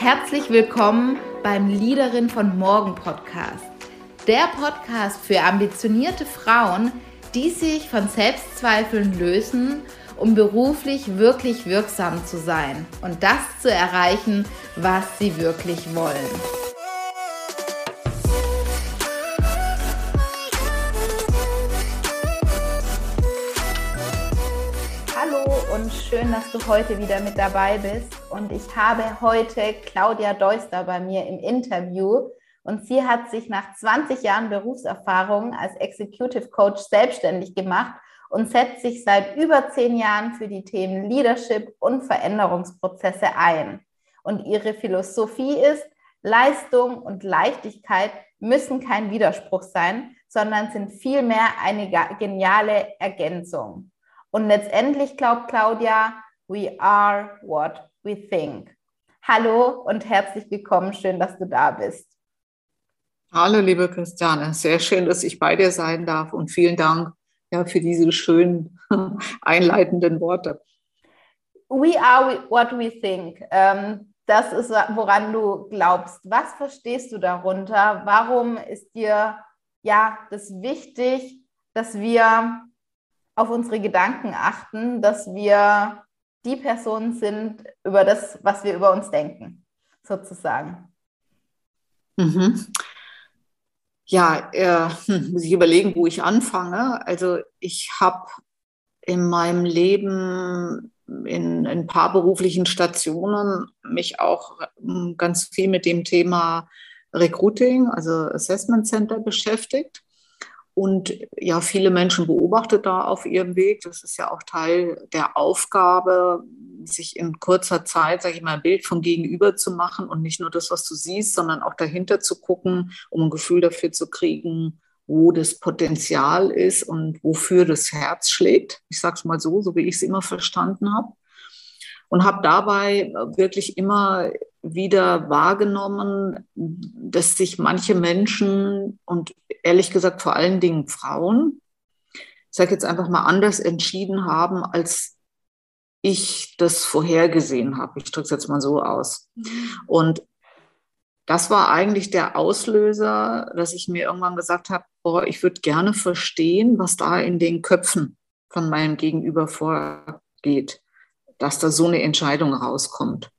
Herzlich willkommen beim Leaderin von Morgen Podcast. Der Podcast für ambitionierte Frauen, die sich von Selbstzweifeln lösen, um beruflich wirklich wirksam zu sein und das zu erreichen, was sie wirklich wollen. Schön, dass du heute wieder mit dabei bist. Und ich habe heute Claudia Deuster bei mir im Interview. Und sie hat sich nach 20 Jahren Berufserfahrung als Executive Coach selbstständig gemacht und setzt sich seit über zehn Jahren für die Themen Leadership und Veränderungsprozesse ein. Und ihre Philosophie ist, Leistung und Leichtigkeit müssen kein Widerspruch sein, sondern sind vielmehr eine geniale Ergänzung. Und letztendlich glaubt Claudia, we are what we think. Hallo und herzlich willkommen. Schön, dass du da bist. Hallo, liebe Christiane. Sehr schön, dass ich bei dir sein darf und vielen Dank ja, für diese schönen einleitenden Worte. We are what we think. Ähm, das ist, woran du glaubst. Was verstehst du darunter? Warum ist dir ja das wichtig, dass wir auf unsere Gedanken achten, dass wir die Person sind über das, was wir über uns denken, sozusagen. Mhm. Ja, äh, hm, muss ich überlegen, wo ich anfange. Also ich habe in meinem Leben in, in ein paar beruflichen Stationen mich auch hm, ganz viel mit dem Thema Recruiting, also Assessment Center beschäftigt und ja, viele Menschen beobachtet da auf ihrem Weg. Das ist ja auch Teil der Aufgabe, sich in kurzer Zeit, sage ich mal, ein Bild vom Gegenüber zu machen und nicht nur das, was du siehst, sondern auch dahinter zu gucken, um ein Gefühl dafür zu kriegen, wo das Potenzial ist und wofür das Herz schlägt. Ich sage es mal so, so wie ich es immer verstanden habe. Und habe dabei wirklich immer wieder wahrgenommen, dass sich manche Menschen und ehrlich gesagt vor allen Dingen Frauen, ich sage jetzt einfach mal anders entschieden haben, als ich das vorhergesehen habe. Ich drücke es jetzt mal so aus. Mhm. Und das war eigentlich der Auslöser, dass ich mir irgendwann gesagt habe, boah, ich würde gerne verstehen, was da in den Köpfen von meinem Gegenüber vorgeht, dass da so eine Entscheidung rauskommt.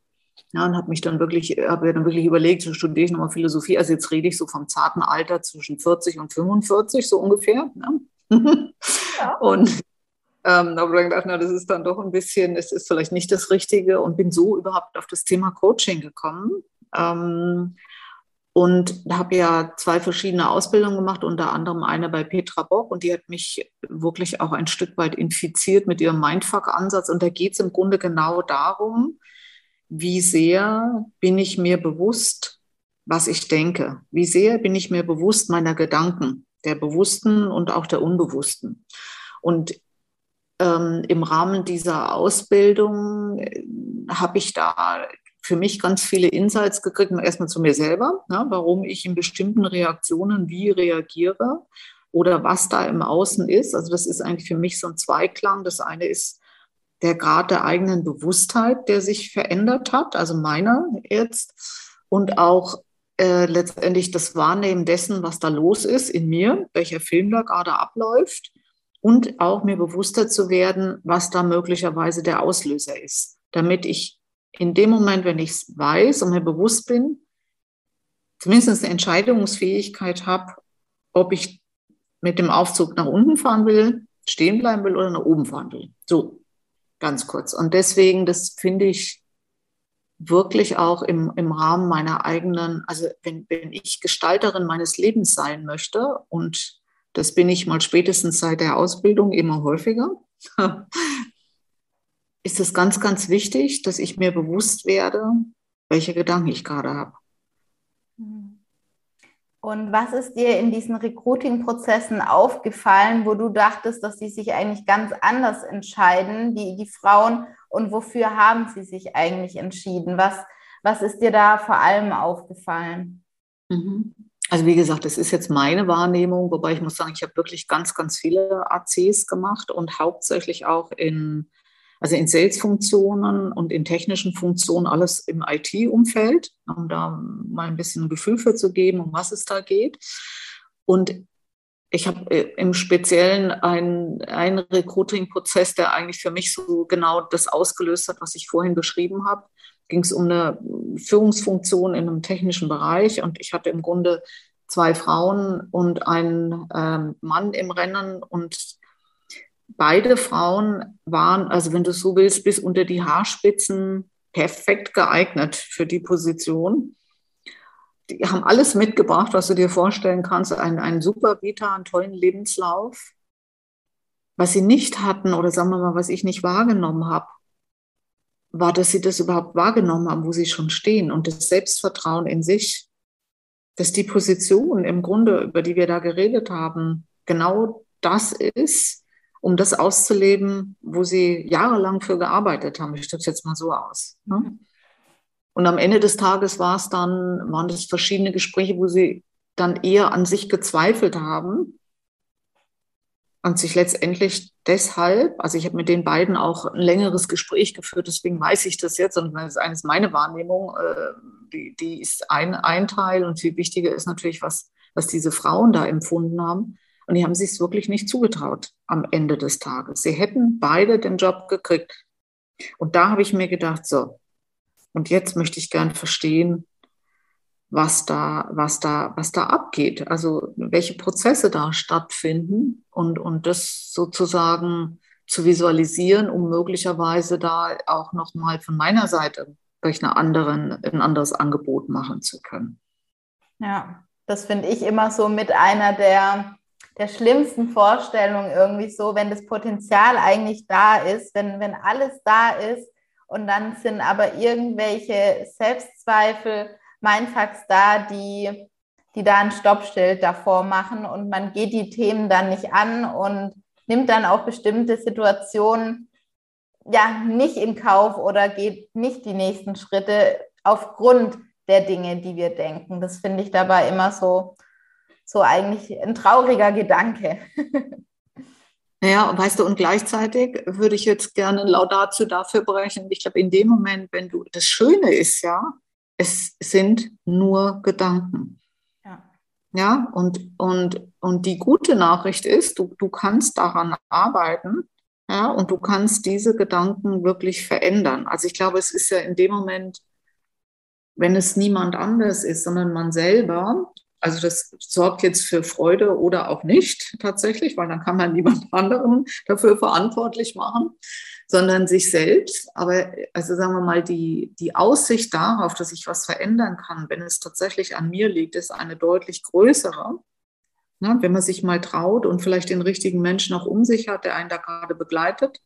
Ja, und habe mich dann wirklich, habe mir dann wirklich überlegt, so studiere ich nochmal Philosophie. Also jetzt rede ich so vom zarten Alter zwischen 40 und 45, so ungefähr. Ne? Ja. Und ähm, da habe ich gedacht, na, das ist dann doch ein bisschen, es ist vielleicht nicht das Richtige und bin so überhaupt auf das Thema Coaching gekommen. Ähm, und habe ja zwei verschiedene Ausbildungen gemacht, unter anderem eine bei Petra Bock und die hat mich wirklich auch ein Stück weit infiziert mit ihrem Mindfuck-Ansatz. Und da geht es im Grunde genau darum, wie sehr bin ich mir bewusst, was ich denke? Wie sehr bin ich mir bewusst meiner Gedanken, der bewussten und auch der unbewussten? Und ähm, im Rahmen dieser Ausbildung äh, habe ich da für mich ganz viele Insights gekriegt, erstmal zu mir selber, ne, warum ich in bestimmten Reaktionen wie reagiere oder was da im Außen ist. Also das ist eigentlich für mich so ein Zweiklang. Das eine ist der Grad der eigenen Bewusstheit, der sich verändert hat, also meiner jetzt, und auch äh, letztendlich das Wahrnehmen dessen, was da los ist in mir, welcher Film da gerade abläuft, und auch mir bewusster zu werden, was da möglicherweise der Auslöser ist, damit ich in dem Moment, wenn ich es weiß und mir bewusst bin, zumindest eine Entscheidungsfähigkeit habe, ob ich mit dem Aufzug nach unten fahren will, stehen bleiben will oder nach oben fahren will. So, ganz kurz. Und deswegen, das finde ich wirklich auch im, im Rahmen meiner eigenen, also wenn, wenn ich Gestalterin meines Lebens sein möchte, und das bin ich mal spätestens seit der Ausbildung immer häufiger, ist es ganz, ganz wichtig, dass ich mir bewusst werde, welche Gedanken ich gerade habe. Und was ist dir in diesen Recruiting-Prozessen aufgefallen, wo du dachtest, dass sie sich eigentlich ganz anders entscheiden, die, die Frauen, und wofür haben sie sich eigentlich entschieden? Was, was ist dir da vor allem aufgefallen? Mhm. Also wie gesagt, das ist jetzt meine Wahrnehmung, wobei ich muss sagen, ich habe wirklich ganz, ganz viele ACs gemacht und hauptsächlich auch in also in Sales-Funktionen und in technischen Funktionen, alles im IT-Umfeld, um da mal ein bisschen ein Gefühl für zu geben, um was es da geht. Und ich habe äh, im Speziellen einen, einen Recruiting-Prozess, der eigentlich für mich so genau das ausgelöst hat, was ich vorhin beschrieben habe. Ging es um eine Führungsfunktion in einem technischen Bereich und ich hatte im Grunde zwei Frauen und einen ähm, Mann im Rennen und beide Frauen waren, also wenn du so willst, bis unter die Haarspitzen perfekt geeignet für die Position. Die haben alles mitgebracht, was du dir vorstellen kannst. Einen, einen super Vita, einen tollen Lebenslauf. Was sie nicht hatten, oder sagen wir mal, was ich nicht wahrgenommen habe, war, dass sie das überhaupt wahrgenommen haben, wo sie schon stehen und das Selbstvertrauen in sich, dass die Position im Grunde, über die wir da geredet haben, genau das ist, um das auszuleben, wo sie jahrelang für gearbeitet haben. Ich drücke es jetzt mal so aus. Ne? Und am Ende des Tages war es dann, waren das verschiedene Gespräche, wo sie dann eher an sich gezweifelt haben und sich letztendlich deshalb, also ich habe mit den beiden auch ein längeres Gespräch geführt, deswegen weiß ich das jetzt und das ist eines meine Wahrnehmung, äh, die, die ist ein, ein Teil und viel wichtiger ist natürlich, was, was diese Frauen da empfunden haben. Und die haben sich es wirklich nicht zugetraut am Ende des Tages. Sie hätten beide den Job gekriegt. Und da habe ich mir gedacht, so, und jetzt möchte ich gern verstehen, was da, was da, was da abgeht. Also welche Prozesse da stattfinden und, und das sozusagen zu visualisieren, um möglicherweise da auch nochmal von meiner Seite durch eine anderen, ein anderes Angebot machen zu können. Ja, das finde ich immer so mit einer der, der schlimmsten Vorstellungen irgendwie so, wenn das Potenzial eigentlich da ist, wenn, wenn alles da ist und dann sind aber irgendwelche Selbstzweifel, Mindfucks da, die, die da ein Stoppschild davor machen und man geht die Themen dann nicht an und nimmt dann auch bestimmte Situationen ja nicht in Kauf oder geht nicht die nächsten Schritte aufgrund der Dinge, die wir denken. Das finde ich dabei immer so, so eigentlich ein trauriger Gedanke. Naja, weißt du, und gleichzeitig würde ich jetzt gerne Laudatio dafür brechen. Ich glaube, in dem Moment, wenn du, das Schöne ist ja, es sind nur Gedanken. Ja, ja und, und, und die gute Nachricht ist, du, du kannst daran arbeiten, ja, und du kannst diese Gedanken wirklich verändern. Also ich glaube, es ist ja in dem Moment, wenn es niemand anders ist, sondern man selber, also das sorgt jetzt für Freude oder auch nicht tatsächlich, weil dann kann man niemand anderen dafür verantwortlich machen, sondern sich selbst. Aber also sagen wir mal, die, die Aussicht darauf, dass ich was verändern kann, wenn es tatsächlich an mir liegt, ist eine deutlich größere. Ja, wenn man sich mal traut und vielleicht den richtigen Menschen auch um sich hat, der einen da gerade begleitet.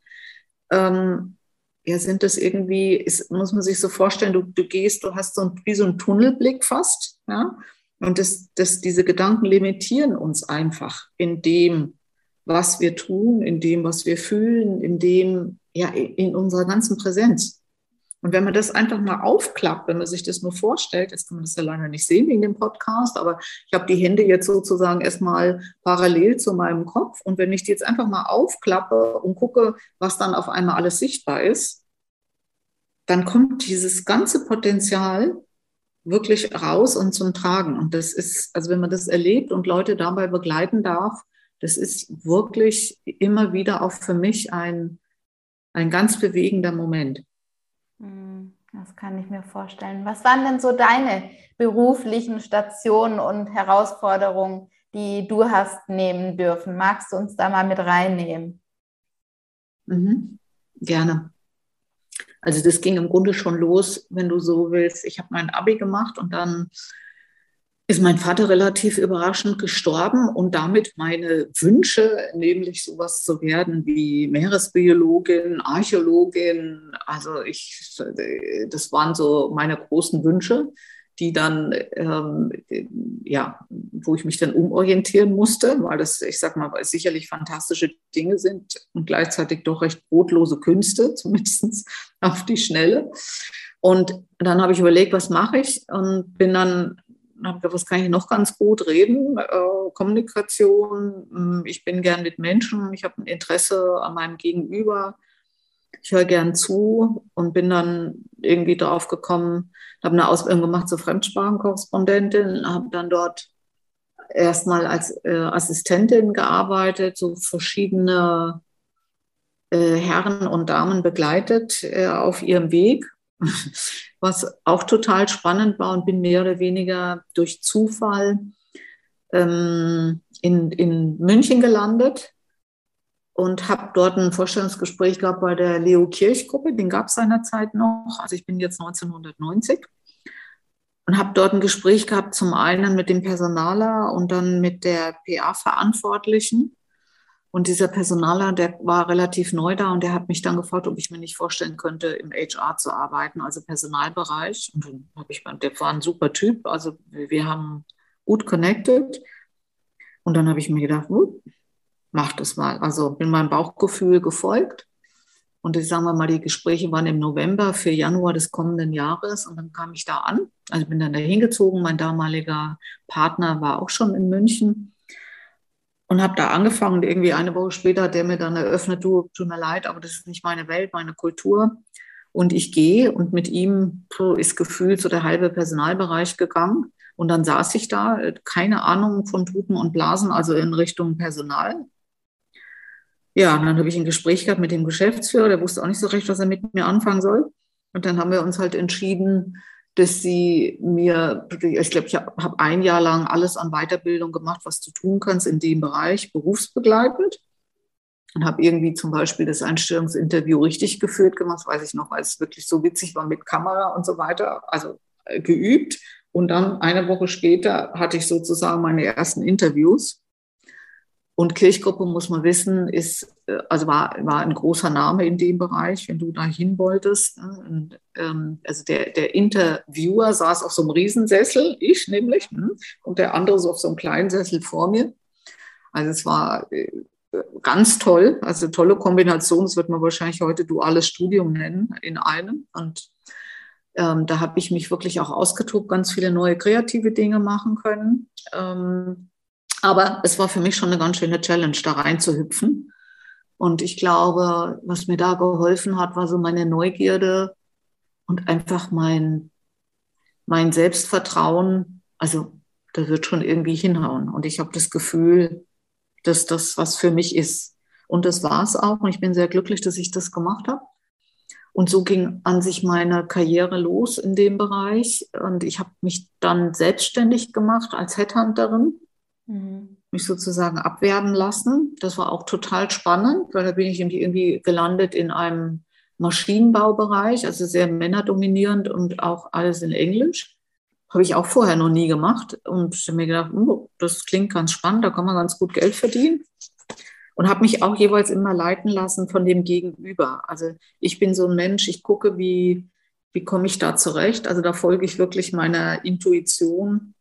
Ähm, ja, sind das irgendwie, ist, muss man sich so vorstellen, du, du gehst, du hast so ein, wie so einen Tunnelblick fast, ja, und das, das, diese Gedanken limitieren uns einfach in dem, was wir tun, in dem, was wir fühlen, in dem, ja, in unserer ganzen Präsenz. Und wenn man das einfach mal aufklappt, wenn man sich das nur vorstellt, jetzt kann man das ja leider nicht sehen wegen dem Podcast, aber ich habe die Hände jetzt sozusagen erstmal parallel zu meinem Kopf. Und wenn ich die jetzt einfach mal aufklappe und gucke, was dann auf einmal alles sichtbar ist, dann kommt dieses ganze Potenzial wirklich raus und zum Tragen. Und das ist, also wenn man das erlebt und Leute dabei begleiten darf, das ist wirklich immer wieder auch für mich ein, ein ganz bewegender Moment. Hm, das kann ich mir vorstellen. Was waren denn so deine beruflichen Stationen und Herausforderungen, die du hast nehmen dürfen? Magst du uns da mal mit reinnehmen? Mhm. Gerne. Also das ging im Grunde schon los, wenn du so willst. Ich habe mein Abi gemacht und dann ist mein Vater relativ überraschend gestorben und damit meine Wünsche, nämlich sowas zu werden wie Meeresbiologin, Archäologin, also ich, das waren so meine großen Wünsche die dann, ähm, ja, wo ich mich dann umorientieren musste, weil das, ich sag mal, sicherlich fantastische Dinge sind und gleichzeitig doch recht brotlose Künste, zumindest auf die Schnelle. Und dann habe ich überlegt, was mache ich und bin dann habe gedacht, was kann ich noch ganz gut reden? Äh, Kommunikation, hm, ich bin gern mit Menschen, ich habe ein Interesse an meinem Gegenüber. Ich höre gern zu und bin dann irgendwie drauf gekommen, habe eine Ausbildung gemacht zur Fremdsprachenkorrespondentin, habe dann dort erstmal als äh, Assistentin gearbeitet, so verschiedene äh, Herren und Damen begleitet äh, auf ihrem Weg, was auch total spannend war und bin mehr oder weniger durch Zufall ähm, in, in München gelandet und habe dort ein Vorstellungsgespräch gehabt bei der Leo Kirch Gruppe, den gab es seinerzeit noch, also ich bin jetzt 1990 und habe dort ein Gespräch gehabt, zum einen mit dem Personaler und dann mit der PA-Verantwortlichen. Und dieser Personaler, der war relativ neu da und der hat mich dann gefragt, ob ich mir nicht vorstellen könnte, im HR zu arbeiten, also Personalbereich. Und dann habe ich, der war ein super Typ, also wir haben gut connected. Und dann habe ich mir gedacht, mach das mal. Also bin meinem Bauchgefühl gefolgt. Und ich sagen wir mal, die Gespräche waren im November für Januar des kommenden Jahres. Und dann kam ich da an. Also bin dann da hingezogen. Mein damaliger Partner war auch schon in München und habe da angefangen. Irgendwie eine Woche später hat der mir dann eröffnet, du, tut mir leid, aber das ist nicht meine Welt, meine Kultur. Und ich gehe und mit ihm ist gefühlt so der halbe Personalbereich gegangen. Und dann saß ich da, keine Ahnung von Tuten und Blasen, also in Richtung Personal. Ja, und dann habe ich ein Gespräch gehabt mit dem Geschäftsführer, der wusste auch nicht so recht, was er mit mir anfangen soll. Und dann haben wir uns halt entschieden, dass sie mir, ich glaube, ich habe hab ein Jahr lang alles an Weiterbildung gemacht, was du tun kannst in dem Bereich, berufsbegleitend. Und habe irgendwie zum Beispiel das Einstellungsinterview richtig geführt gemacht, weiß ich noch, weil es wirklich so witzig war mit Kamera und so weiter, also äh, geübt. Und dann eine Woche später hatte ich sozusagen meine ersten Interviews. Und Kirchgruppe, muss man wissen, ist, äh, also war, war ein großer Name in dem Bereich, wenn du da hin wolltest. Ne? Und, ähm, also der, der Interviewer saß auf so einem Riesensessel, ich nämlich, hm, und der andere so auf so einem kleinen Sessel vor mir. Also es war äh, ganz toll, also tolle Kombination. Das wird man wahrscheinlich heute duales Studium nennen in einem. Und ähm, da habe ich mich wirklich auch ausgetobt, ganz viele neue kreative Dinge machen können. Ähm, aber es war für mich schon eine ganz schöne Challenge, da reinzuhüpfen. Und ich glaube, was mir da geholfen hat, war so meine Neugierde und einfach mein, mein Selbstvertrauen. Also, da wird schon irgendwie hinhauen. Und ich habe das Gefühl, dass das was für mich ist. Und das war es auch. Und ich bin sehr glücklich, dass ich das gemacht habe. Und so ging an sich meine Karriere los in dem Bereich. Und ich habe mich dann selbstständig gemacht als Headhunterin Mhm. Mich sozusagen abwerben lassen. Das war auch total spannend, weil da bin ich irgendwie gelandet in einem Maschinenbaubereich, also sehr männerdominierend und auch alles in Englisch. Habe ich auch vorher noch nie gemacht und mir gedacht, oh, das klingt ganz spannend, da kann man ganz gut Geld verdienen. Und habe mich auch jeweils immer leiten lassen von dem Gegenüber. Also ich bin so ein Mensch, ich gucke, wie, wie komme ich da zurecht. Also da folge ich wirklich meiner Intuition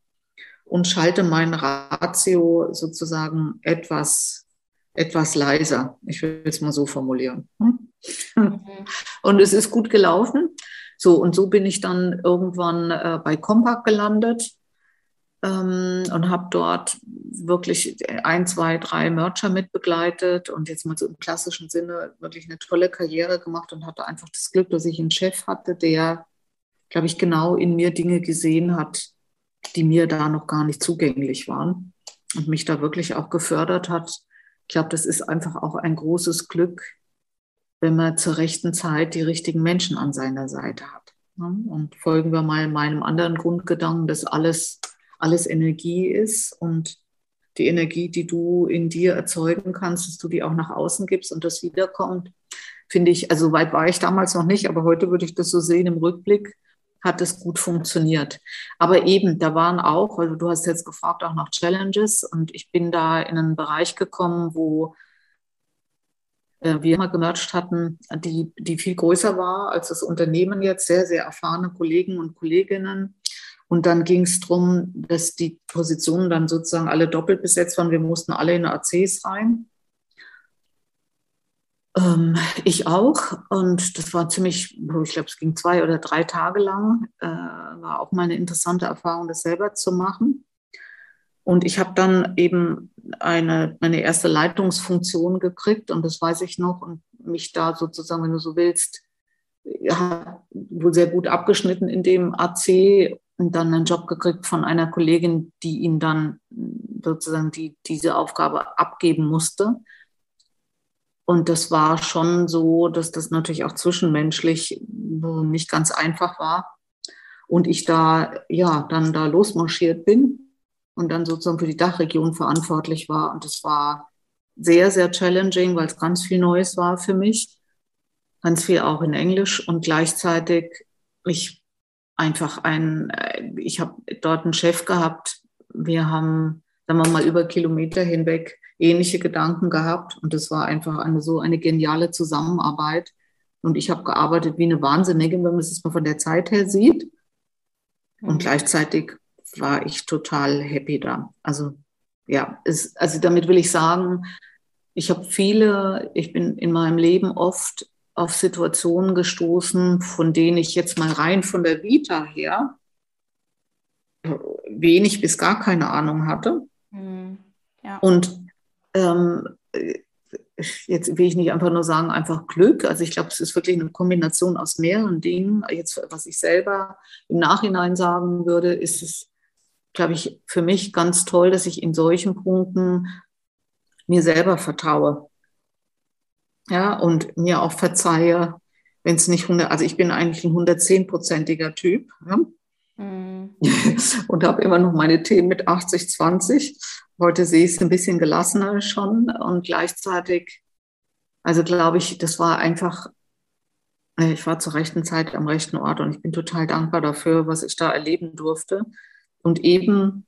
und schalte mein Ratio sozusagen etwas, etwas leiser. Ich will es mal so formulieren. Mhm. Und es ist gut gelaufen. So, und so bin ich dann irgendwann äh, bei Compaq gelandet ähm, und habe dort wirklich ein, zwei, drei Mercher mitbegleitet und jetzt mal so im klassischen Sinne wirklich eine tolle Karriere gemacht und hatte einfach das Glück, dass ich einen Chef hatte, der, glaube ich, genau in mir Dinge gesehen hat, die mir da noch gar nicht zugänglich waren und mich da wirklich auch gefördert hat. Ich glaube, das ist einfach auch ein großes Glück, wenn man zur rechten Zeit die richtigen Menschen an seiner Seite hat. Und folgen wir mal meinem anderen Grundgedanken, dass alles, alles Energie ist und die Energie, die du in dir erzeugen kannst, dass du die auch nach außen gibst und das wiederkommt, finde ich, also weit war ich damals noch nicht, aber heute würde ich das so sehen im Rückblick, hat es gut funktioniert. Aber eben, da waren auch, also du hast jetzt gefragt auch nach Challenges und ich bin da in einen Bereich gekommen, wo äh, wir immer gemercht hatten, die, die viel größer war als das Unternehmen jetzt, sehr, sehr erfahrene Kollegen und Kolleginnen. Und dann ging es darum, dass die Positionen dann sozusagen alle doppelt besetzt waren. Wir mussten alle in ACs rein. Ähm, ich auch. Und das war ziemlich, ich glaube, es ging zwei oder drei Tage lang. Äh, war auch mal eine interessante Erfahrung, das selber zu machen. Und ich habe dann eben eine, meine erste Leitungsfunktion gekriegt und das weiß ich noch und mich da sozusagen, wenn du so willst, ja, wohl sehr gut abgeschnitten in dem AC und dann einen Job gekriegt von einer Kollegin, die ihn dann sozusagen die, diese Aufgabe abgeben musste. Und das war schon so, dass das natürlich auch zwischenmenschlich nicht ganz einfach war. Und ich da, ja, dann da losmarschiert bin und dann sozusagen für die Dachregion verantwortlich war. Und das war sehr, sehr challenging, weil es ganz viel Neues war für mich. Ganz viel auch in Englisch und gleichzeitig ich einfach ein, äh, ich habe dort einen Chef gehabt. Wir haben, sagen wir mal, über Kilometer hinweg ähnliche Gedanken gehabt. Und das war einfach eine so eine geniale Zusammenarbeit. Und ich habe gearbeitet wie eine Wahnsinnige, wenn man es mal von der Zeit her sieht. Und mhm. gleichzeitig war ich total happy da. Also ja, es, also damit will ich sagen, ich habe viele, ich bin in meinem Leben oft auf Situationen gestoßen, von denen ich jetzt mal rein von der Vita her wenig bis gar keine Ahnung hatte. Mhm. Ja. Und ähm, jetzt will ich nicht einfach nur sagen, einfach Glück. Also ich glaube, es ist wirklich eine Kombination aus mehreren Dingen. Jetzt, was ich selber im Nachhinein sagen würde, ist es, glaube ich, für mich ganz toll, dass ich in solchen Punkten mir selber vertraue. Ja, und mir auch verzeihe, wenn es nicht 100, also ich bin eigentlich ein 110-prozentiger Typ. Ja? Mhm. und habe immer noch meine Themen mit 80, 20. Heute sehe ich es ein bisschen gelassener schon und gleichzeitig, also glaube ich, das war einfach, äh, ich war zur rechten Zeit am rechten Ort und ich bin total dankbar dafür, was ich da erleben durfte. Und eben,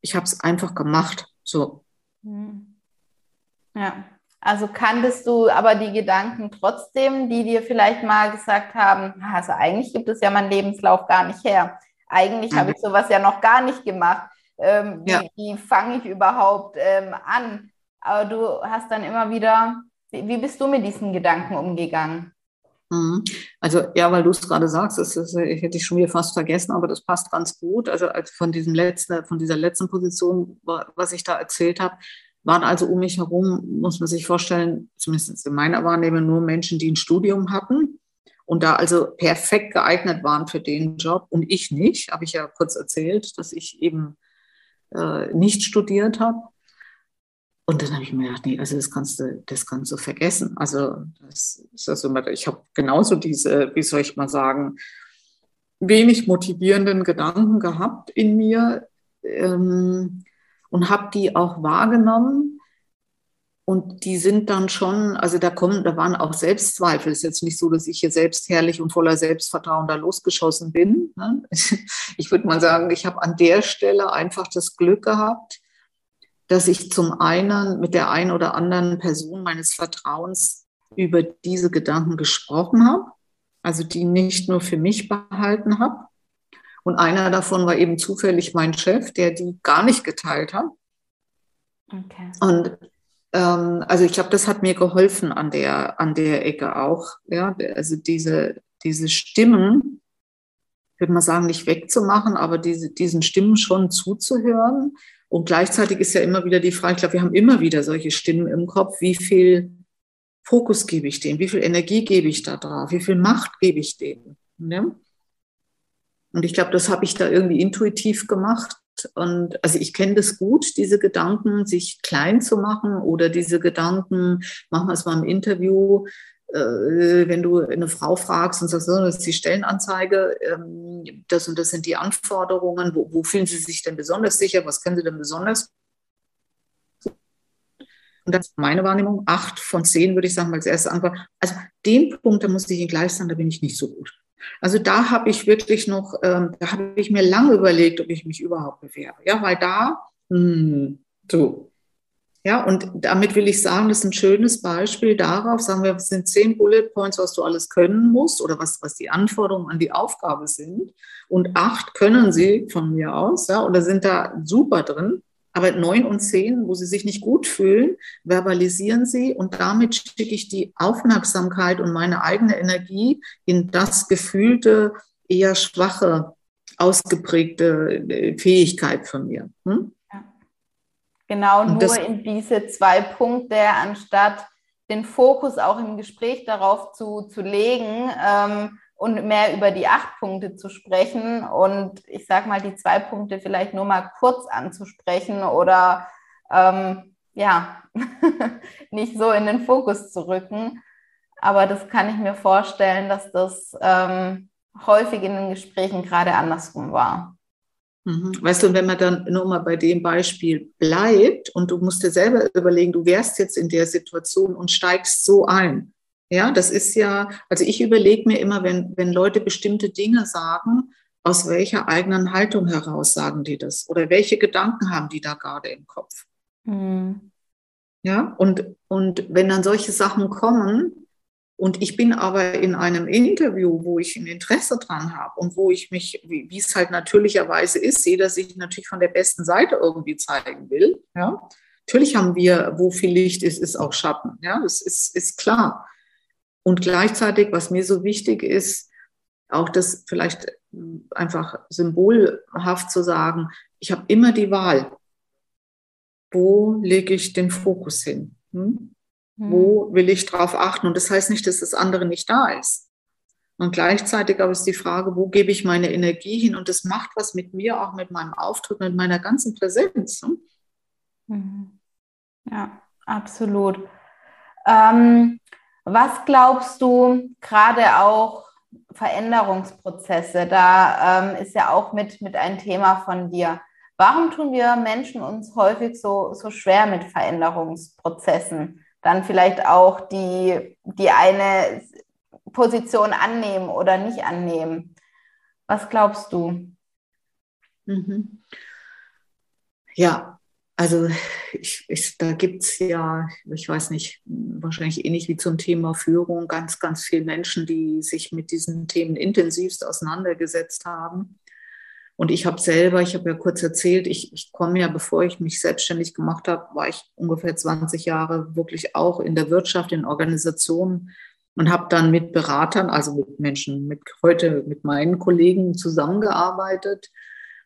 ich habe es einfach gemacht. So. Hm. Ja. Also kanntest du aber die Gedanken trotzdem, die dir vielleicht mal gesagt haben, also eigentlich gibt es ja meinen Lebenslauf gar nicht her. Eigentlich mhm. habe ich sowas ja noch gar nicht gemacht ähm, wie, ja. wie fange ich überhaupt ähm, an? Aber du hast dann immer wieder, wie, wie bist du mit diesen Gedanken umgegangen? Mhm. Also ja, weil du es gerade sagst, das ist, ich hätte ich schon wieder fast vergessen, aber das passt ganz gut. Also von diesem letzten, von dieser letzten Position, was ich da erzählt habe, waren also um mich herum, muss man sich vorstellen, zumindest in meiner Wahrnehmung, nur Menschen, die ein Studium hatten und da also perfekt geeignet waren für den Job und ich nicht, habe ich ja kurz erzählt, dass ich eben äh, nicht studiert habe. Und dann habe ich mir gedacht, nee, also das kannst du, das kannst du vergessen. Also das ist also immer, ich habe genauso diese, wie soll ich mal sagen, wenig motivierenden Gedanken gehabt in mir ähm, und habe die auch wahrgenommen und die sind dann schon, also da kommen, da waren auch Selbstzweifel. Es ist jetzt nicht so, dass ich hier selbstherrlich und voller Selbstvertrauen da losgeschossen bin. Ne? Ich würde mal sagen, ich habe an der Stelle einfach das Glück gehabt, dass ich zum einen mit der einen oder anderen Person meines Vertrauens über diese Gedanken gesprochen habe, also die nicht nur für mich behalten habe. Und einer davon war eben zufällig mein Chef, der die gar nicht geteilt hat. Okay. Und ähm, also ich glaube, das hat mir geholfen an der, an der Ecke auch. Ja? Also diese, diese Stimmen, würde man sagen, nicht wegzumachen, aber diese, diesen Stimmen schon zuzuhören. Und gleichzeitig ist ja immer wieder die Frage, ich glaube, wir haben immer wieder solche Stimmen im Kopf, wie viel Fokus gebe ich denen, wie viel Energie gebe ich da drauf, wie viel Macht gebe ich denen. Ne? Und ich glaube, das habe ich da irgendwie intuitiv gemacht. Und also ich kenne das gut, diese Gedanken, sich klein zu machen oder diese Gedanken, machen wir es mal im Interview, äh, wenn du eine Frau fragst und sagst, das ist die Stellenanzeige, ähm, das und das sind die Anforderungen, wo, wo fühlen Sie sich denn besonders sicher, was können Sie denn besonders und das ist meine Wahrnehmung. Acht von zehn würde ich sagen, als erste Antwort. Also den Punkt, da muss ich Ihnen gleich sagen, da bin ich nicht so gut. Also da habe ich wirklich noch, ähm, da habe ich mir lange überlegt, ob ich mich überhaupt bewerbe. Ja, weil da, mh, hm, so. Ja, und damit will ich sagen, das ist ein schönes Beispiel darauf, sagen wir, es sind zehn Bullet Points, was du alles können musst oder was, was die Anforderungen an die Aufgabe sind. Und acht können sie von mir aus, ja, oder sind da super drin. Aber neun und zehn, wo sie sich nicht gut fühlen, verbalisieren sie und damit schicke ich die Aufmerksamkeit und meine eigene Energie in das gefühlte, eher schwache, ausgeprägte äh, Fähigkeit von mir. Hm? Genau, und nur in diese zwei Punkte, anstatt den Fokus auch im Gespräch darauf zu, zu legen ähm, und mehr über die acht Punkte zu sprechen und ich sage mal, die zwei Punkte vielleicht nur mal kurz anzusprechen oder ähm, ja, nicht so in den Fokus zu rücken. Aber das kann ich mir vorstellen, dass das ähm, häufig in den Gesprächen gerade andersrum war. Mhm. Weißt du, wenn man dann nur mal bei dem Beispiel bleibt und du musst dir selber überlegen, du wärst jetzt in der Situation und steigst so ein. Ja, das ist ja, also ich überlege mir immer, wenn, wenn Leute bestimmte Dinge sagen, aus welcher eigenen Haltung heraus sagen die das? Oder welche Gedanken haben die da gerade im Kopf? Mhm. Ja, und, und wenn dann solche Sachen kommen, und ich bin aber in einem Interview, wo ich ein Interesse dran habe und wo ich mich, wie, wie es halt natürlicherweise ist, sehe, dass ich natürlich von der besten Seite irgendwie zeigen will. Ja? Natürlich haben wir, wo viel Licht ist, ist auch Schatten. Ja, das ist, ist klar. Und gleichzeitig, was mir so wichtig ist, auch das vielleicht einfach symbolhaft zu sagen, ich habe immer die Wahl. Wo lege ich den Fokus hin? Hm? Wo hm. will ich drauf achten? Und das heißt nicht, dass das andere nicht da ist. Und gleichzeitig aber ist die Frage, wo gebe ich meine Energie hin? Und das macht was mit mir, auch mit meinem Auftritt, mit meiner ganzen Präsenz. Ne? Mhm. Ja, absolut. Ähm, was glaubst du, gerade auch Veränderungsprozesse, da ähm, ist ja auch mit, mit ein Thema von dir. Warum tun wir Menschen uns häufig so, so schwer mit Veränderungsprozessen? dann vielleicht auch die, die eine Position annehmen oder nicht annehmen. Was glaubst du? Mhm. Ja, also ich, ich, da gibt es ja, ich weiß nicht, wahrscheinlich ähnlich wie zum Thema Führung, ganz, ganz viele Menschen, die sich mit diesen Themen intensivst auseinandergesetzt haben. Und ich habe selber, ich habe ja kurz erzählt, ich, ich komme ja, bevor ich mich selbstständig gemacht habe, war ich ungefähr 20 Jahre wirklich auch in der Wirtschaft, in Organisationen und habe dann mit Beratern, also mit Menschen, mit heute mit meinen Kollegen zusammengearbeitet.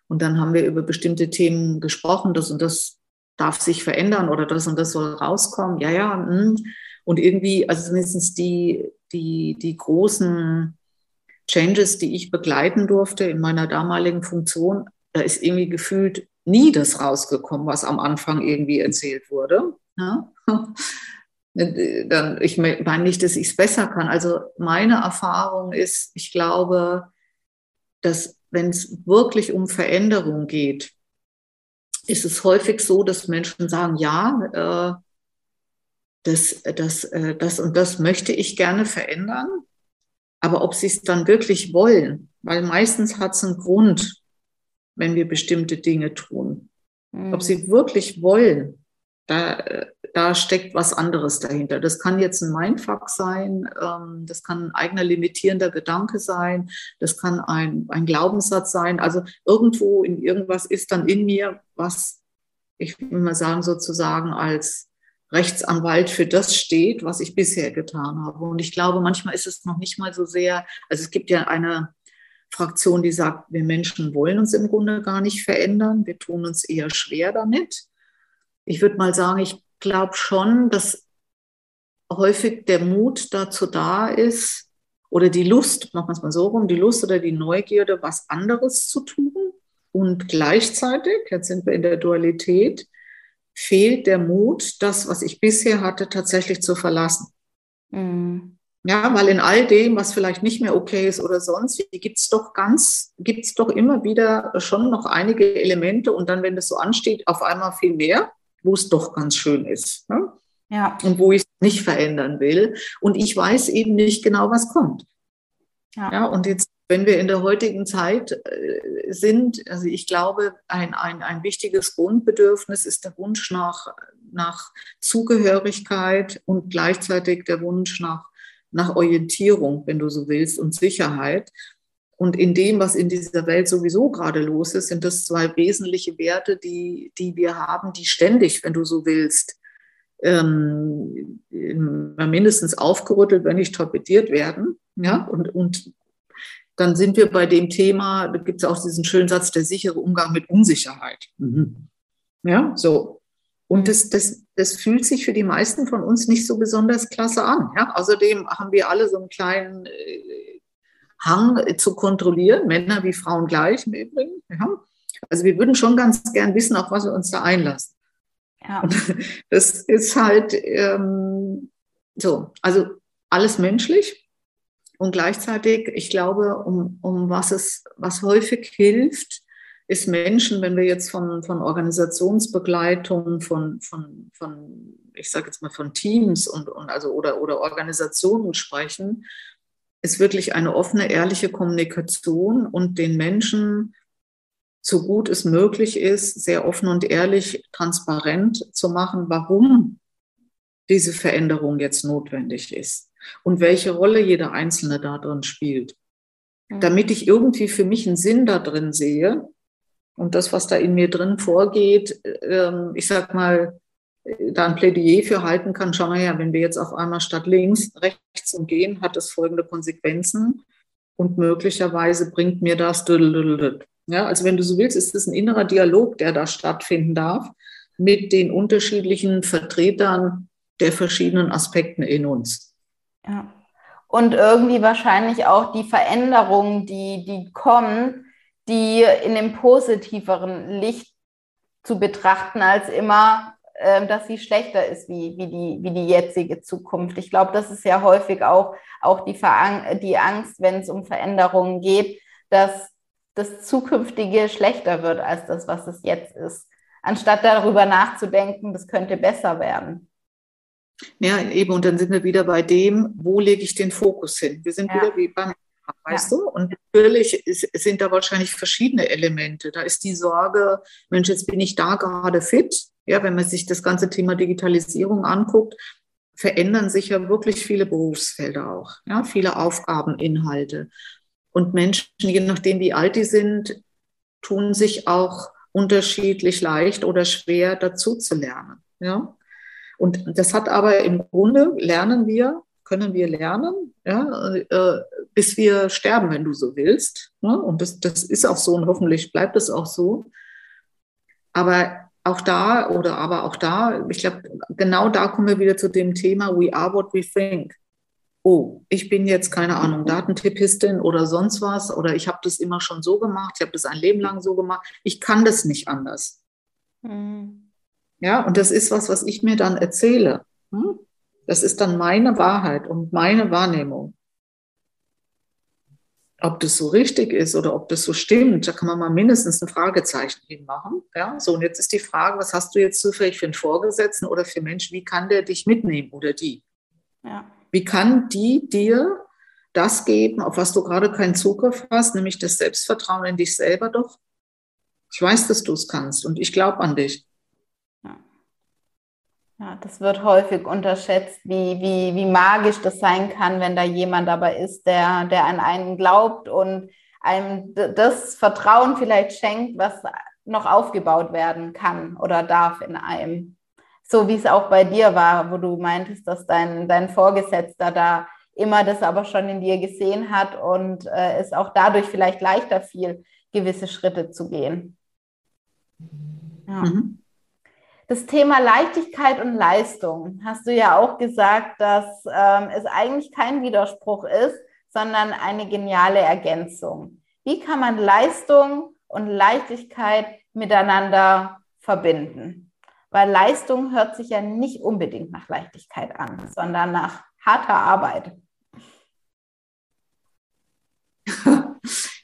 Und dann haben wir über bestimmte Themen gesprochen, das und das darf sich verändern oder das und das soll rauskommen. Ja, ja. Hm. Und irgendwie, also zumindest die, die, die großen Changes, die ich begleiten durfte in meiner damaligen Funktion, da ist irgendwie gefühlt nie das rausgekommen, was am Anfang irgendwie erzählt wurde. Ja? Dann, ich meine nicht, dass ich es besser kann. Also meine Erfahrung ist, ich glaube, dass wenn es wirklich um Veränderung geht, ist es häufig so, dass Menschen sagen, ja, äh, das, das, äh, das und das möchte ich gerne verändern. Aber ob sie es dann wirklich wollen, weil meistens hat es einen Grund, wenn wir bestimmte Dinge tun. Mhm. Ob sie wirklich wollen, da, da steckt was anderes dahinter. Das kann jetzt ein Mindfuck sein, ähm, das kann ein eigener limitierender Gedanke sein, das kann ein, ein Glaubenssatz sein. Also irgendwo in irgendwas ist dann in mir, was ich will mal sagen, sozusagen als Rechtsanwalt für das steht, was ich bisher getan habe. Und ich glaube, manchmal ist es noch nicht mal so sehr, also es gibt ja eine Fraktion, die sagt, wir Menschen wollen uns im Grunde gar nicht verändern, wir tun uns eher schwer damit. Ich würde mal sagen, ich glaube schon, dass häufig der Mut dazu da ist, oder die Lust, machen wir es mal so rum, die Lust oder die Neugierde, was anderes zu tun. Und gleichzeitig, jetzt sind wir in der Dualität, fehlt der Mut, das, was ich bisher hatte, tatsächlich zu verlassen. Mhm. Ja, weil in all dem, was vielleicht nicht mehr okay ist oder sonst, gibt es doch ganz, gibt es doch immer wieder schon noch einige Elemente und dann, wenn das so ansteht, auf einmal viel mehr, wo es doch ganz schön ist. Ne? Ja. Und wo ich es nicht verändern will. Und ich weiß eben nicht genau, was kommt. Ja. ja, und jetzt wenn wir in der heutigen Zeit äh, sind, also ich glaube, ein, ein, ein wichtiges Grundbedürfnis ist der Wunsch nach, nach Zugehörigkeit und gleichzeitig der Wunsch nach, nach Orientierung, wenn du so willst, und Sicherheit. Und in dem, was in dieser Welt sowieso gerade los ist, sind das zwei wesentliche Werte, die, die wir haben, die ständig, wenn du so willst, ähm, mindestens aufgerüttelt, wenn nicht torpediert werden. Ja, und, und dann sind wir bei dem Thema, da gibt es auch diesen schönen Satz, der sichere Umgang mit Unsicherheit. Mhm. Ja, so. Und das, das, das fühlt sich für die meisten von uns nicht so besonders klasse an. Ja? Außerdem haben wir alle so einen kleinen äh, Hang zu kontrollieren, Männer wie Frauen gleich im Übrigen. Ja? Also wir würden schon ganz gern wissen, auf was wir uns da einlassen. Ja. Das ist halt ähm, so, also alles menschlich und gleichzeitig, ich glaube, um, um was es, was häufig hilft, ist Menschen, wenn wir jetzt von, von Organisationsbegleitung, von, von, von ich sage jetzt mal von Teams und, und also oder, oder Organisationen sprechen, ist wirklich eine offene, ehrliche Kommunikation und den Menschen so gut es möglich ist, sehr offen und ehrlich, transparent zu machen, warum diese Veränderung jetzt notwendig ist und welche Rolle jeder Einzelne da drin spielt. Damit ich irgendwie für mich einen Sinn da drin sehe und das, was da in mir drin vorgeht, ähm, ich sag mal, da ein Plädoyer für halten kann, schau mal her, wenn wir jetzt auf einmal statt links rechts umgehen, hat das folgende Konsequenzen und möglicherweise bringt mir das ja, also wenn du so willst, ist es ein innerer Dialog, der da stattfinden darf mit den unterschiedlichen Vertretern der verschiedenen Aspekten in uns. Ja. Und irgendwie wahrscheinlich auch die Veränderungen, die, die kommen, die in dem positiveren Licht zu betrachten, als immer, äh, dass sie schlechter ist wie, wie, die, wie die jetzige Zukunft. Ich glaube, das ist ja häufig auch, auch die, Verang die Angst, wenn es um Veränderungen geht, dass das Zukünftige schlechter wird als das, was es jetzt ist, anstatt darüber nachzudenken, das könnte besser werden. Ja, eben, und dann sind wir wieder bei dem, wo lege ich den Fokus hin? Wir sind ja. wieder wie beim, weißt ja. du? Und natürlich sind da wahrscheinlich verschiedene Elemente. Da ist die Sorge, Mensch, jetzt bin ich da gerade fit. Ja, wenn man sich das ganze Thema Digitalisierung anguckt, verändern sich ja wirklich viele Berufsfelder auch, ja, viele Aufgabeninhalte. Und Menschen, je nachdem, wie alt die sind, tun sich auch unterschiedlich leicht oder schwer dazu zu lernen. Ja? Und das hat aber im Grunde, lernen wir, können wir lernen, ja, äh, bis wir sterben, wenn du so willst. Ne? Und das, das ist auch so und hoffentlich bleibt es auch so. Aber auch da oder aber auch da, ich glaube, genau da kommen wir wieder zu dem Thema, we are what we think oh, ich bin jetzt keine Ahnung, Datentippistin oder sonst was oder ich habe das immer schon so gemacht, ich habe das ein Leben lang so gemacht, ich kann das nicht anders. Mhm. Ja, und das ist was, was ich mir dann erzähle. Hm? Das ist dann meine Wahrheit und meine Wahrnehmung. Ob das so richtig ist oder ob das so stimmt, da kann man mal mindestens ein Fragezeichen hinmachen. Ja, so und jetzt ist die Frage, was hast du jetzt zufällig für einen Vorgesetzten oder für Menschen, wie kann der dich mitnehmen oder die? Ja. Wie kann die dir das geben, auf was du gerade keinen Zugriff hast, nämlich das Selbstvertrauen in dich selber doch? Ich weiß, dass du es kannst und ich glaube an dich. Ja. das wird häufig unterschätzt, wie, wie, wie magisch das sein kann, wenn da jemand dabei ist, der, der an einen glaubt und einem das Vertrauen vielleicht schenkt, was noch aufgebaut werden kann oder darf in einem so wie es auch bei dir war, wo du meintest, dass dein, dein Vorgesetzter da immer das aber schon in dir gesehen hat und äh, es auch dadurch vielleicht leichter fiel, gewisse Schritte zu gehen. Ja. Mhm. Das Thema Leichtigkeit und Leistung hast du ja auch gesagt, dass ähm, es eigentlich kein Widerspruch ist, sondern eine geniale Ergänzung. Wie kann man Leistung und Leichtigkeit miteinander verbinden? Weil Leistung hört sich ja nicht unbedingt nach Leichtigkeit an, sondern nach harter Arbeit.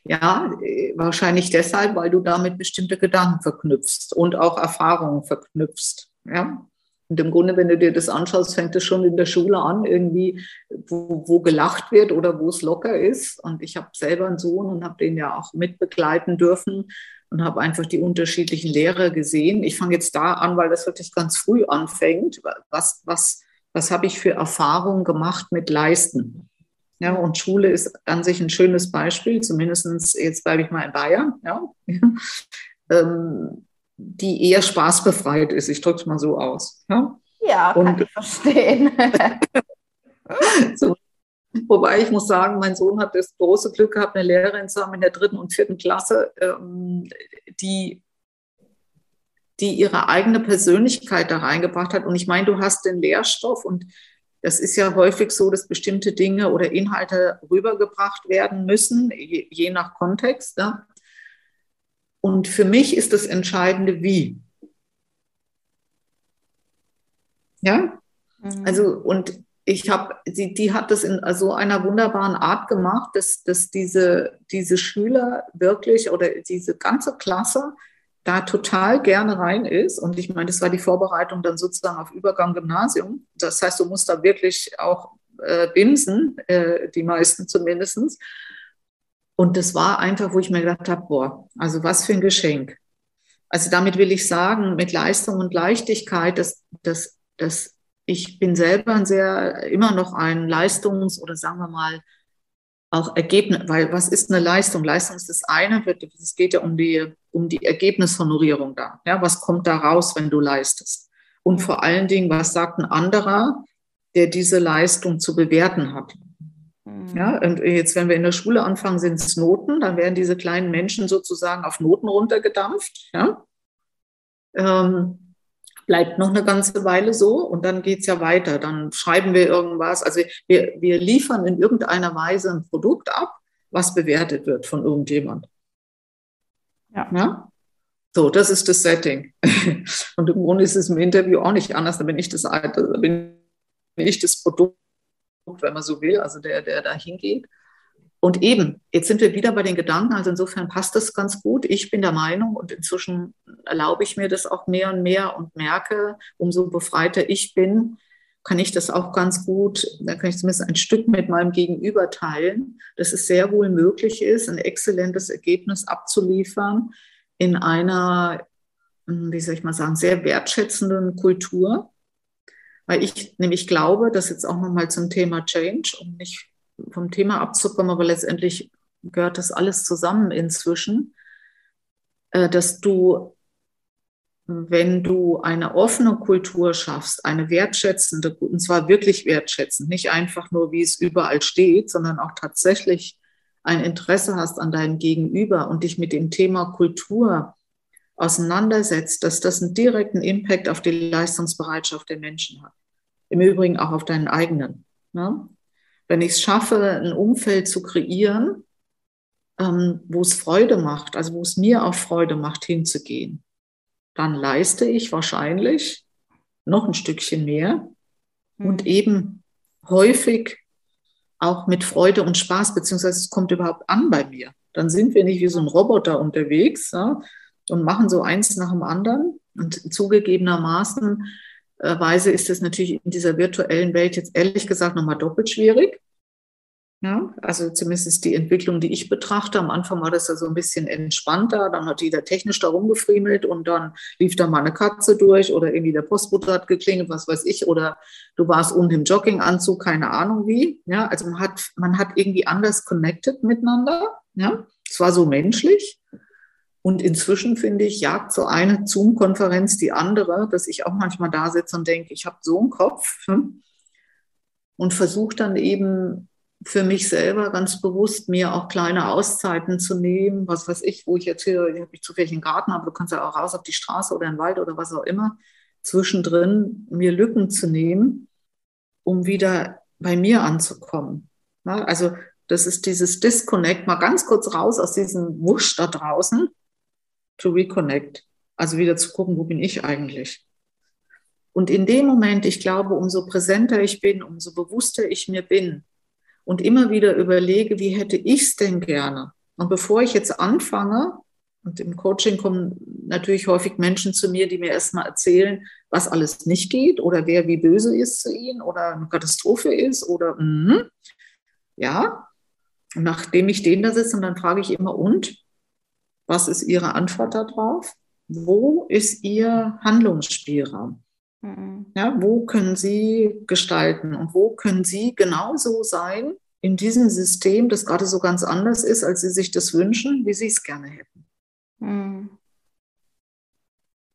Ja, wahrscheinlich deshalb, weil du damit bestimmte Gedanken verknüpfst und auch Erfahrungen verknüpfst. Ja? Und im Grunde, wenn du dir das anschaust, fängt es schon in der Schule an, irgendwie, wo, wo gelacht wird oder wo es locker ist. Und ich habe selber einen Sohn und habe den ja auch mitbegleiten dürfen und habe einfach die unterschiedlichen Lehrer gesehen. Ich fange jetzt da an, weil das wirklich ganz früh anfängt. Was, was, was habe ich für Erfahrungen gemacht mit Leisten? Ja, und Schule ist an sich ein schönes Beispiel, zumindest jetzt bleibe ich mal in Bayern, ja, ähm, die eher spaßbefreit ist. Ich drücke es mal so aus. Ja, ja kann und, ich verstehen. so, Wobei ich muss sagen, mein Sohn hat das große Glück gehabt, eine Lehrerin zu haben in der dritten und vierten Klasse, ähm, die die ihre eigene Persönlichkeit da reingebracht hat. Und ich meine, du hast den Lehrstoff und das ist ja häufig so, dass bestimmte Dinge oder Inhalte rübergebracht werden müssen, je, je nach Kontext. Ne? Und für mich ist das Entscheidende, wie. Ja, mhm. also und ich habe, die, die hat das in so einer wunderbaren Art gemacht, dass, dass diese, diese Schüler wirklich oder diese ganze Klasse da total gerne rein ist. Und ich meine, das war die Vorbereitung dann sozusagen auf Übergang Gymnasium. Das heißt, du musst da wirklich auch äh, bimsen, äh, die meisten zumindest. Und das war einfach, wo ich mir gedacht habe, boah, also was für ein Geschenk. Also damit will ich sagen, mit Leistung und Leichtigkeit, dass, dass, dass ich bin selber ein sehr, immer noch ein Leistungs- oder sagen wir mal auch Ergebnis, weil was ist eine Leistung? Leistung ist das eine, es geht ja um die, um die Ergebnishonorierung da. Ja, was kommt da raus, wenn du leistest? Und vor allen Dingen, was sagt ein anderer, der diese Leistung zu bewerten hat? Mhm. Ja, und jetzt, wenn wir in der Schule anfangen, sind es Noten, dann werden diese kleinen Menschen sozusagen auf Noten runtergedampft. Ja? Ähm, bleibt noch eine ganze Weile so und dann geht es ja weiter. Dann schreiben wir irgendwas. Also wir, wir liefern in irgendeiner Weise ein Produkt ab, was bewertet wird von irgendjemand. Ja. ja? So, das ist das Setting. Und im Grunde ist es im Interview auch nicht anders. Da bin ich das, da bin ich das Produkt, wenn man so will, also der, der da hingeht. Und eben, jetzt sind wir wieder bei den Gedanken, also insofern passt das ganz gut. Ich bin der Meinung und inzwischen erlaube ich mir das auch mehr und mehr und merke, umso befreiter ich bin, kann ich das auch ganz gut, da kann ich zumindest ein Stück mit meinem Gegenüber teilen, dass es sehr wohl möglich ist, ein exzellentes Ergebnis abzuliefern in einer, hm, wie soll ich mal sagen, sehr wertschätzenden Kultur. Weil ich nämlich glaube, dass jetzt auch nochmal zum Thema Change, um nicht vom Thema abzukommen, aber letztendlich gehört das alles zusammen inzwischen, äh, dass du, wenn du eine offene Kultur schaffst, eine wertschätzende, und zwar wirklich wertschätzend, nicht einfach nur, wie es überall steht, sondern auch tatsächlich ein Interesse hast an deinem Gegenüber und dich mit dem Thema Kultur auseinandersetzt, dass das einen direkten Impact auf die Leistungsbereitschaft der Menschen hat. Im Übrigen auch auf deinen eigenen. Ne? wenn ich es schaffe, ein Umfeld zu kreieren, ähm, wo es Freude macht, also wo es mir auch Freude macht, hinzugehen, dann leiste ich wahrscheinlich noch ein Stückchen mehr und eben häufig auch mit Freude und Spaß, beziehungsweise es kommt überhaupt an bei mir. Dann sind wir nicht wie so ein Roboter unterwegs ja, und machen so eins nach dem anderen. Und zugegebenermaßen äh, Weise ist es natürlich in dieser virtuellen Welt jetzt ehrlich gesagt nochmal doppelt schwierig. Ja, also zumindest die Entwicklung, die ich betrachte. Am Anfang war das ja so ein bisschen entspannter. Dann hat jeder technisch da rumgefriemelt und dann lief da mal eine Katze durch oder irgendwie der Postbote hat geklingelt, was weiß ich. Oder du warst unten im Jogginganzug, keine Ahnung wie. Ja, also man hat, man hat irgendwie anders connected miteinander. Ja, es war so menschlich. Und inzwischen finde ich, jagt so eine Zoom-Konferenz die andere, dass ich auch manchmal da sitze und denke, ich habe so einen Kopf hm? und versuche dann eben für mich selber ganz bewusst mir auch kleine Auszeiten zu nehmen, was weiß ich, wo ich jetzt hier, ich habe nicht zufällig einen Garten, aber du kannst ja auch raus auf die Straße oder in den Wald oder was auch immer, zwischendrin mir Lücken zu nehmen, um wieder bei mir anzukommen. Ja, also das ist dieses Disconnect, mal ganz kurz raus aus diesem Wusch da draußen to reconnect. Also wieder zu gucken, wo bin ich eigentlich? Und in dem Moment, ich glaube, umso präsenter ich bin, umso bewusster ich mir bin und immer wieder überlege, wie hätte ich es denn gerne? Und bevor ich jetzt anfange, und im Coaching kommen natürlich häufig Menschen zu mir, die mir erstmal erzählen, was alles nicht geht oder wer wie böse ist zu ihnen oder eine Katastrophe ist oder mm, ja. Und nachdem ich denen da sitze, und dann frage ich immer, und was ist Ihre Antwort darauf? Wo ist Ihr Handlungsspielraum? Mhm. Ja, wo können Sie gestalten und wo können Sie genauso sein in diesem System, das gerade so ganz anders ist, als Sie sich das wünschen, wie Sie es gerne hätten? Mhm.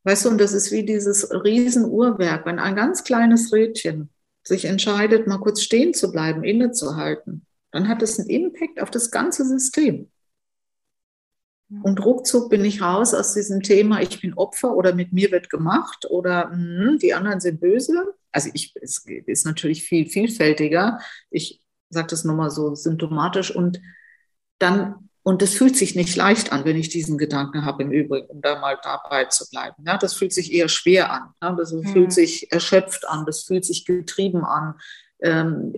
Weißt du, und das ist wie dieses Riesenuhrwerk, wenn ein ganz kleines Rädchen sich entscheidet, mal kurz stehen zu bleiben, innezuhalten, dann hat es einen Impact auf das ganze System. Und ruckzuck bin ich raus aus diesem Thema, ich bin Opfer oder mit mir wird gemacht oder mh, die anderen sind böse. Also ich, es ist natürlich viel vielfältiger. Ich sage das nochmal so symptomatisch und dann, und es fühlt sich nicht leicht an, wenn ich diesen Gedanken habe im Übrigen, um da mal dabei zu bleiben. Ja, das fühlt sich eher schwer an. Ja, das mhm. fühlt sich erschöpft an, das fühlt sich getrieben an, ähm,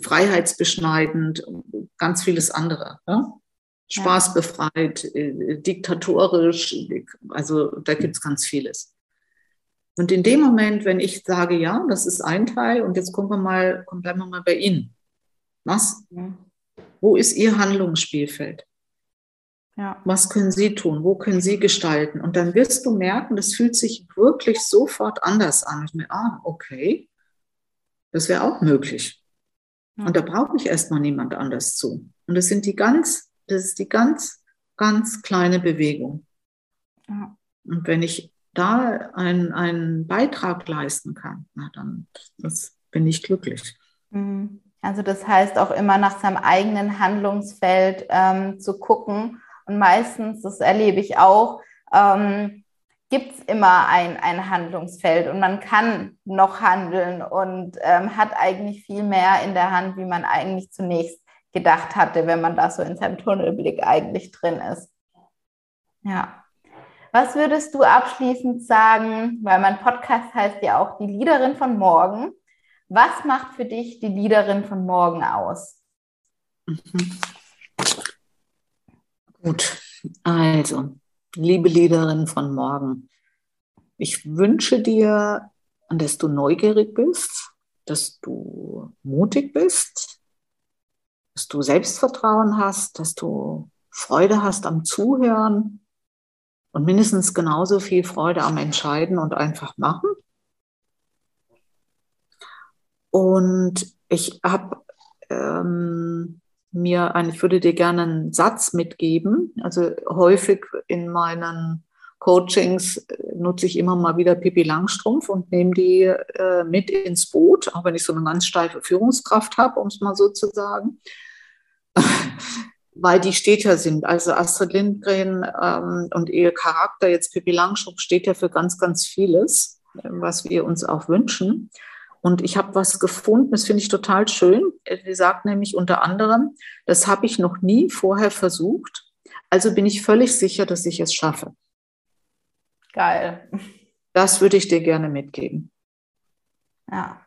freiheitsbeschneidend, ganz vieles andere. Ja? Spaßbefreit, äh, diktatorisch, also da gibt es ganz vieles. Und in dem Moment, wenn ich sage, ja, das ist ein Teil und jetzt gucken wir mal, bleiben wir mal bei Ihnen. Was? Ja. Wo ist Ihr Handlungsspielfeld? Ja. Was können Sie tun? Wo können Sie gestalten? Und dann wirst du merken, das fühlt sich wirklich sofort anders an. Ich mir, ah, okay, das wäre auch möglich. Ja. Und da brauche ich erstmal niemand anders zu. Und das sind die ganz, das ist die ganz, ganz kleine Bewegung. Ja. Und wenn ich da einen, einen Beitrag leisten kann, na dann das bin ich glücklich. Mhm. Also das heißt auch immer nach seinem eigenen Handlungsfeld ähm, zu gucken. Und meistens, das erlebe ich auch, ähm, gibt es immer ein, ein Handlungsfeld und man kann noch handeln und ähm, hat eigentlich viel mehr in der Hand, wie man eigentlich zunächst gedacht hatte, wenn man da so in seinem Tunnelblick eigentlich drin ist. Ja. Was würdest du abschließend sagen, weil mein Podcast heißt ja auch die Liederin von morgen. Was macht für dich die Liederin von morgen aus? Mhm. Gut, also, liebe Liederin von morgen, ich wünsche dir, dass du neugierig bist, dass du mutig bist, dass du Selbstvertrauen hast, dass du Freude hast am Zuhören und mindestens genauso viel Freude am Entscheiden und einfach machen. Und ich habe ähm, mir, ein, ich würde dir gerne einen Satz mitgeben. Also häufig in meinen Coachings äh, nutze ich immer mal wieder Pippi Langstrumpf und nehme die äh, mit ins Boot, auch wenn ich so eine ganz steife Führungskraft habe, um es mal so zu sagen. Weil die steht ja sind. Also Astrid Lindgren ähm, und ihr Charakter, jetzt Pippi Langstrumpf, steht ja für ganz, ganz vieles, was wir uns auch wünschen. Und ich habe was gefunden, das finde ich total schön. Sie sagt nämlich unter anderem, das habe ich noch nie vorher versucht, also bin ich völlig sicher, dass ich es schaffe. Geil. Das würde ich dir gerne mitgeben. Ja.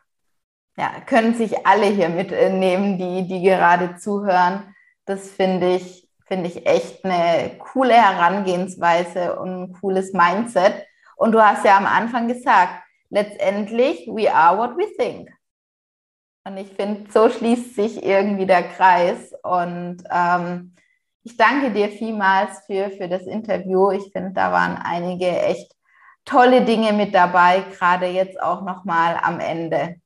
Ja, können sich alle hier mitnehmen, die, die gerade zuhören. Das finde ich, finde ich echt eine coole Herangehensweise und ein cooles Mindset. Und du hast ja am Anfang gesagt, letztendlich, we are what we think. Und ich finde, so schließt sich irgendwie der Kreis. Und ähm, ich danke dir vielmals für, für das Interview. Ich finde, da waren einige echt tolle Dinge mit dabei, gerade jetzt auch nochmal am Ende.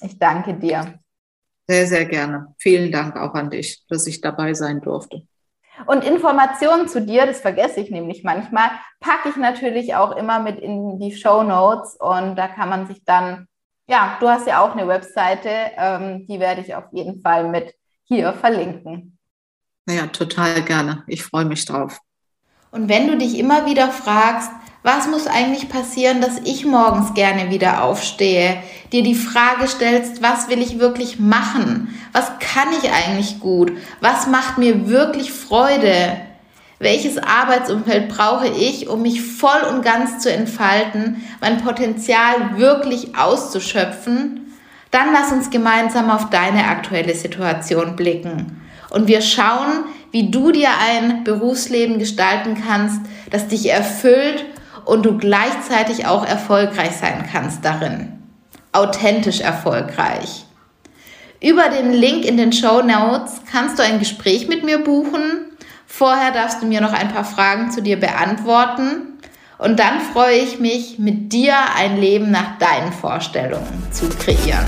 Ich danke dir. Sehr, sehr gerne. Vielen Dank auch an dich, dass ich dabei sein durfte. Und Informationen zu dir, das vergesse ich nämlich manchmal, packe ich natürlich auch immer mit in die Show Notes und da kann man sich dann, ja, du hast ja auch eine Webseite, ähm, die werde ich auf jeden Fall mit hier verlinken. Ja, total gerne. Ich freue mich drauf. Und wenn du dich immer wieder fragst, was muss eigentlich passieren, dass ich morgens gerne wieder aufstehe? Dir die Frage stellst, was will ich wirklich machen? Was kann ich eigentlich gut? Was macht mir wirklich Freude? Welches Arbeitsumfeld brauche ich, um mich voll und ganz zu entfalten, mein Potenzial wirklich auszuschöpfen? Dann lass uns gemeinsam auf deine aktuelle Situation blicken. Und wir schauen, wie du dir ein Berufsleben gestalten kannst, das dich erfüllt und du gleichzeitig auch erfolgreich sein kannst darin. Authentisch erfolgreich. Über den Link in den Show Notes kannst du ein Gespräch mit mir buchen. Vorher darfst du mir noch ein paar Fragen zu dir beantworten. Und dann freue ich mich, mit dir ein Leben nach deinen Vorstellungen zu kreieren.